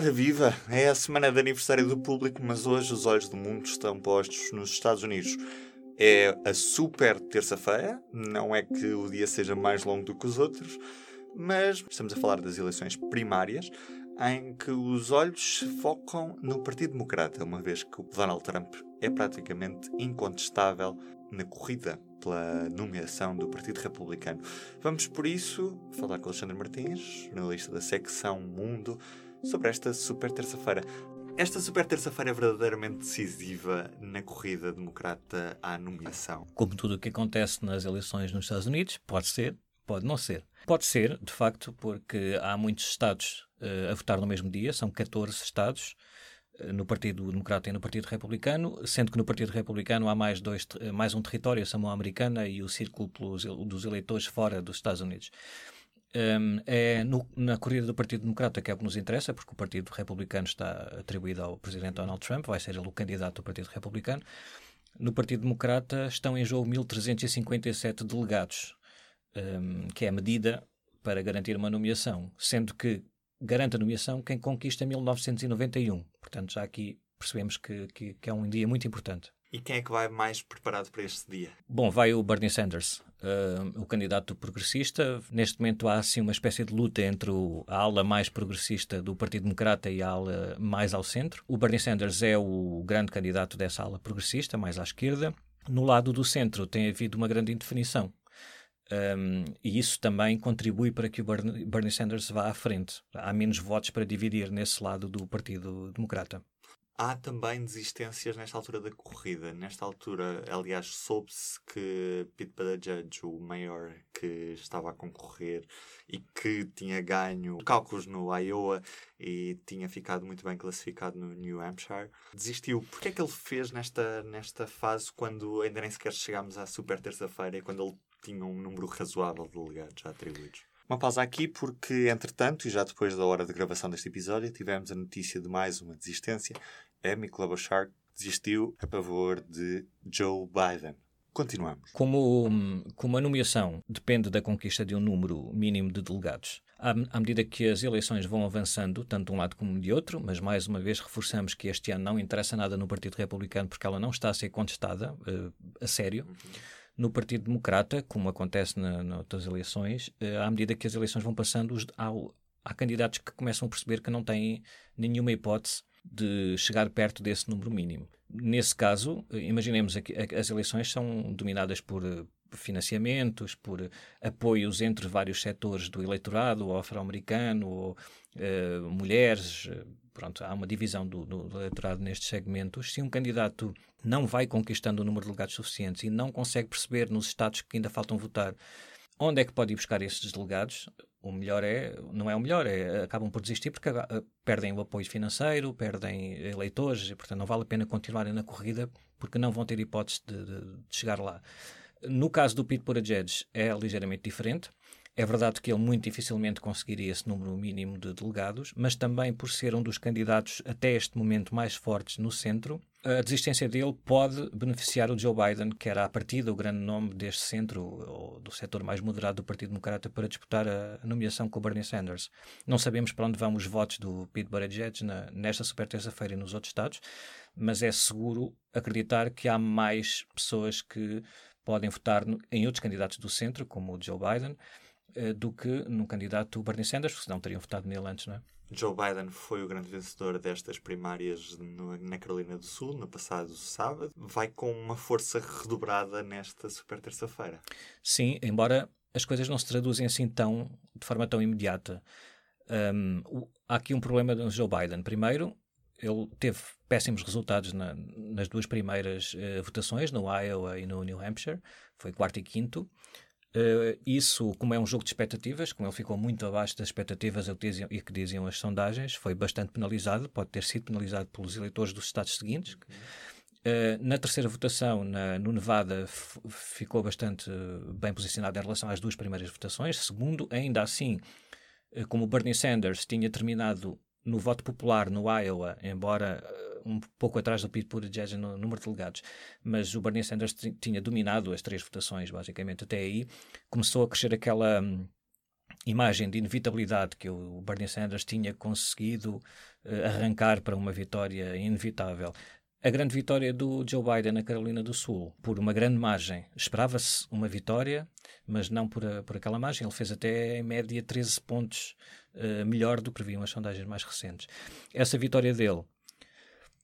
Ora viva! É a semana de aniversário do público, mas hoje os olhos do mundo estão postos nos Estados Unidos. É a super terça-feira, não é que o dia seja mais longo do que os outros, mas estamos a falar das eleições primárias, em que os olhos se focam no Partido Democrata, uma vez que o Donald Trump é praticamente incontestável na corrida pela nomeação do Partido Republicano. Vamos, por isso, falar com Alexandre Martins, jornalista da secção Mundo, sobre esta super terça-feira. Esta super terça-feira é verdadeiramente decisiva na corrida democrata à nomeação. Como tudo o que acontece nas eleições nos Estados Unidos, pode ser, pode não ser. Pode ser, de facto, porque há muitos Estados uh, a votar no mesmo dia, são 14 Estados uh, no Partido Democrata e no Partido Republicano, sendo que no Partido Republicano há mais, dois, mais um território, a Samoa Americana e o círculo dos eleitores fora dos Estados Unidos. Um, é no, na corrida do Partido Democrata que é o que nos interessa, porque o Partido Republicano está atribuído ao Presidente Donald Trump, vai ser ele o candidato do Partido Republicano. No Partido Democrata estão em jogo 1.357 delegados, um, que é a medida para garantir uma nomeação, sendo que garante a nomeação quem conquista 1991. Portanto, já aqui percebemos que, que, que é um dia muito importante. E quem é que vai mais preparado para este dia? Bom, vai o Bernie Sanders, uh, o candidato progressista. Neste momento há assim uma espécie de luta entre o, a ala mais progressista do Partido Democrata e a ala mais ao centro. O Bernie Sanders é o grande candidato dessa ala progressista, mais à esquerda. No lado do centro tem havido uma grande indefinição. Um, e isso também contribui para que o Bernie Sanders vá à frente. Há menos votos para dividir nesse lado do Partido Democrata. Há também desistências nesta altura da corrida. Nesta altura, aliás, soube-se que Pete Buttigieg, o maior que estava a concorrer e que tinha ganho cálculos no Iowa e tinha ficado muito bem classificado no New Hampshire, desistiu. Por que é que ele fez nesta, nesta fase quando ainda nem sequer chegámos à super terça-feira e quando ele tinha um número razoável de delegados atribuídos? Uma pausa aqui porque, entretanto, e já depois da hora de gravação deste episódio, tivemos a notícia de mais uma desistência. Amy Klobuchar desistiu a favor de Joe Biden. Continuamos. Como, como a nomeação depende da conquista de um número mínimo de delegados, à, à, medida que as eleições vão avançando, tanto de um lado como de outro, mas mais uma vez reforçamos que este ano não interessa nada no Partido Republicano porque ela não está a ser contestada uh, a sério. Uhum. No Partido Democrata, como acontece na, noutras eleições, uh, à medida que as eleições vão passando, há, há candidatos que começam a perceber que não têm nenhuma hipótese de chegar perto desse número mínimo. Nesse caso, imaginemos que as eleições são dominadas por eh, financiamentos, por eh, apoios entre vários setores do eleitorado, ou afro-americano, ou uh, mulheres. Pronto, há uma divisão do, do, eleitorado nestes segmentos. Se um candidato não vai conquistando o número de delegados suficientes e não consegue perceber nos estados que ainda faltam votar onde é que pode ir buscar esses delegados, o melhor é, não é o melhor, é, acabam por desistir porque uh, perdem o apoio financeiro, perdem eleitores e, portanto, não vale a pena continuarem na corrida porque não vão ter hipótese de, de, de chegar lá. No caso do Pete Buttigieg é ligeiramente diferente. É verdade que ele muito dificilmente conseguiria esse número mínimo de delegados, mas também por ser um dos candidatos até este momento mais fortes no centro, a desistência dele pode beneficiar o Joe Biden, que era a partida o grande nome deste centro, ou do setor mais moderado do Partido Democrata, para disputar a nomeação com o Bernie Sanders. Não sabemos para onde vão os votos do Pete Buttigieg na, nesta super terça-feira e nos outros estados, mas é seguro acreditar que há mais pessoas que podem votar em outros candidatos do centro, como o Joe Biden, do que num candidato Bernie Sanders, porque senão teriam votado nele antes, não é? Joe Biden foi o grande vencedor destas primárias na Carolina do Sul no passado sábado. Vai com uma força redobrada nesta super terça-feira. Sim, embora as coisas não se traduzem assim tão, de forma tão imediata. Um, há aqui um problema do Joe Biden. Primeiro, ele teve péssimos resultados na, nas duas primeiras uh, votações, no Iowa e no New Hampshire. Foi quarto e quinto. Uh, isso, como é um jogo de expectativas, como ele ficou muito abaixo das expectativas e que, que diziam as sondagens, foi bastante penalizado, pode ter sido penalizado pelos eleitores dos estados seguintes. Uh, na terceira votação, na, no Nevada, ficou bastante bem posicionado em relação às duas primeiras votações. Segundo, ainda assim, como Bernie Sanders tinha terminado no voto popular no Iowa, embora um pouco atrás do Pete Buttigieg no número de delegados, mas o Bernie Sanders tinha dominado as três votações, basicamente, até aí. Começou a crescer aquela imagem de inevitabilidade que o Bernie Sanders tinha conseguido uh, arrancar para uma vitória inevitável. A grande vitória do Joe Biden na Carolina do Sul, por uma grande margem. Esperava-se uma vitória, mas não por, a, por aquela margem. Ele fez até, em média, 13 pontos uh, melhor do que previam as sondagens mais recentes. Essa vitória dele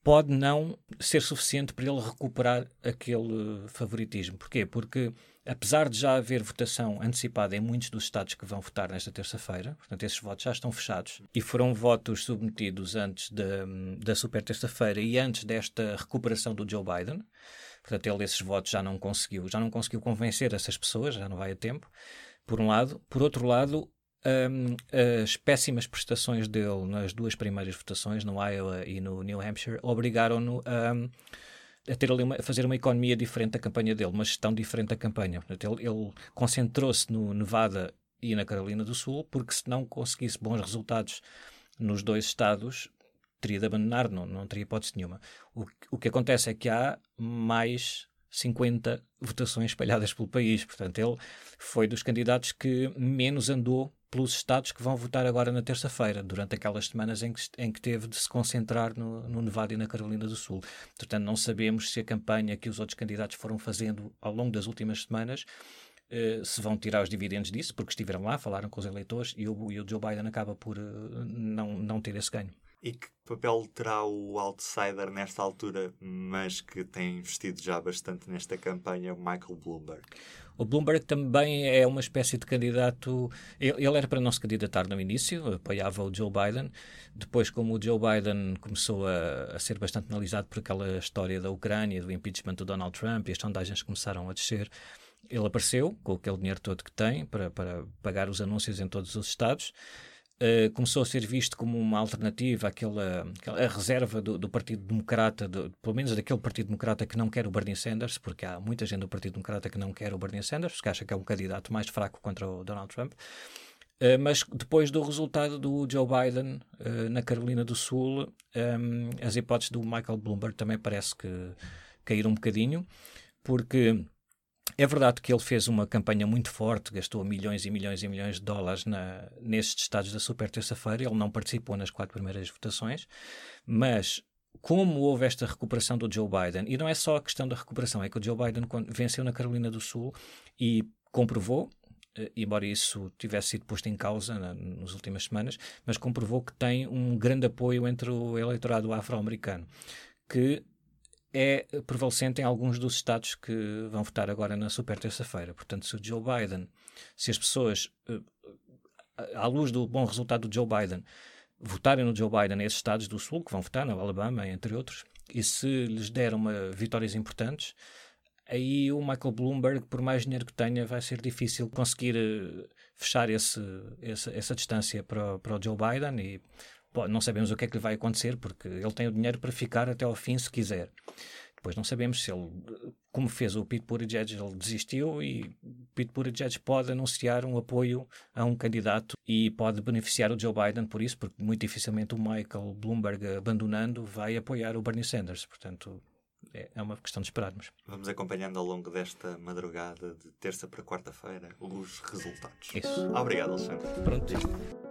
pode não ser suficiente para ele recuperar aquele favoritismo. Porquê? Porque, apesar de já haver votação antecipada em muitos dos estados que vão votar nesta terça-feira, portanto, esses votos já estão fechados e foram votos submetidos antes da, da super terça-feira e antes desta recuperação do Joe Biden. Portanto, ele esses votos já não conseguiu, já não conseguiu convencer essas pessoas, já não vai a tempo, por um lado. Por outro lado, um, as péssimas prestações dele nas duas primeiras votações, no Iowa e no New Hampshire, obrigaram-no a, a, ter ali uma, a fazer uma economia diferente da campanha dele, uma gestão diferente da campanha. Ele, ele concentrou-se no Nevada e na Carolina do Sul, porque se não conseguisse bons resultados nos dois estados, teria de abandonar, não, não teria hipótese nenhuma. O, o que acontece é que há mais 50 votações espalhadas pelo país. Portanto, ele foi dos candidatos que menos andou pelos estados que vão votar agora na terça-feira, durante aquelas semanas em que, em que teve de se concentrar no, no, Nevada e na Carolina do Sul. Portanto, não sabemos se a campanha que os outros candidatos foram fazendo ao longo das últimas semanas uh, se vão tirar os dividendos disso, porque estiveram lá, falaram com os eleitores e o, e o Joe Biden acaba por uh, não, não ter esse ganho. E que papel terá o outsider nesta altura, mas que tem investido já bastante nesta campanha, Michael Bloomberg? O Bloomberg também é uma espécie de candidato. Ele, era para não se candidatar no início, apoiava o Joe Biden. Depois, como o Joe Biden começou a, a ser bastante analisado por aquela história da Ucrânia, do impeachment do Donald Trump, e as sondagens começaram a descer, ele apareceu com aquele dinheiro todo que tem para, para pagar os anúncios em todos os estados. Uh, começou a ser visto como uma alternativa àquela, àquela reserva do, do Partido Democrata, do, pelo menos daquele Partido Democrata que não quer o Bernie Sanders, porque há muita gente do Partido Democrata que não quer o Bernie Sanders, porque acha que é um candidato mais fraco contra o Donald Trump. Uh, mas depois do resultado do Joe Biden uh, na Carolina do Sul, um, as hipóteses do Michael Bloomberg também parece que caíram um bocadinho, porque é verdade que ele fez uma campanha muito forte, gastou milhões e milhões e milhões de dólares na, nestes estados da super terça-feira. Ele não participou nas quatro primeiras votações, mas como houve esta recuperação do Joe Biden, e não é só a questão da recuperação, é que o Joe Biden venceu na Carolina do Sul e comprovou, eh, embora isso tivesse sido posto em causa na, nas últimas semanas, mas comprovou que tem um grande apoio entre o eleitorado afro-americano, que é prevalecente em alguns dos estados que vão votar agora na super terça-feira. Portanto, se o Joe Biden, se as pessoas, eh, à luz do bom resultado do Joe Biden, votarem no Joe Biden nesses estados do Sul, que vão votar, no Alabama, entre outros, e se lhes der uma, vitórias importantes, aí o Michael Bloomberg, por mais dinheiro que tenha, vai ser difícil conseguir uh, fechar esse, essa, essa distância para, para o Joe Biden e não sabemos o que é que lhe vai acontecer, porque ele tem o dinheiro para ficar até ao fim se quiser. Depois não sabemos se ele, como fez o Pete Buttigieg, ele desistiu e Pete Buttigieg pode anunciar um apoio a um candidato e pode beneficiar o Joe Biden por isso, porque muito dificilmente o Michael Bloomberg abandonando vai apoiar o Bernie Sanders. Portanto, é, é uma questão de esperarmos. Vamos acompanhando ao longo desta madrugada de terça para quarta-feira os resultados. Isso. Obrigado, Alexandre. Pronto.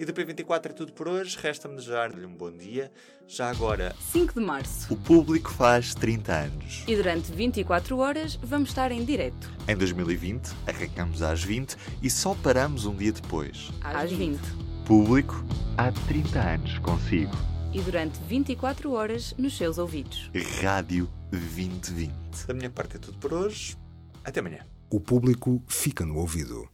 E do P24 é tudo por hoje. Resta-me desejar-lhe um bom dia. Já agora, 5 de março, o público faz 30 anos. E durante 24 horas vamos estar em direto. Em 2020, arrancamos às 20 e só paramos um dia depois. Às 20. Público, há 30 anos consigo. E durante 24 horas nos seus ouvidos. Rádio 2020. Da minha parte é tudo por hoje. Até amanhã. O público fica no ouvido.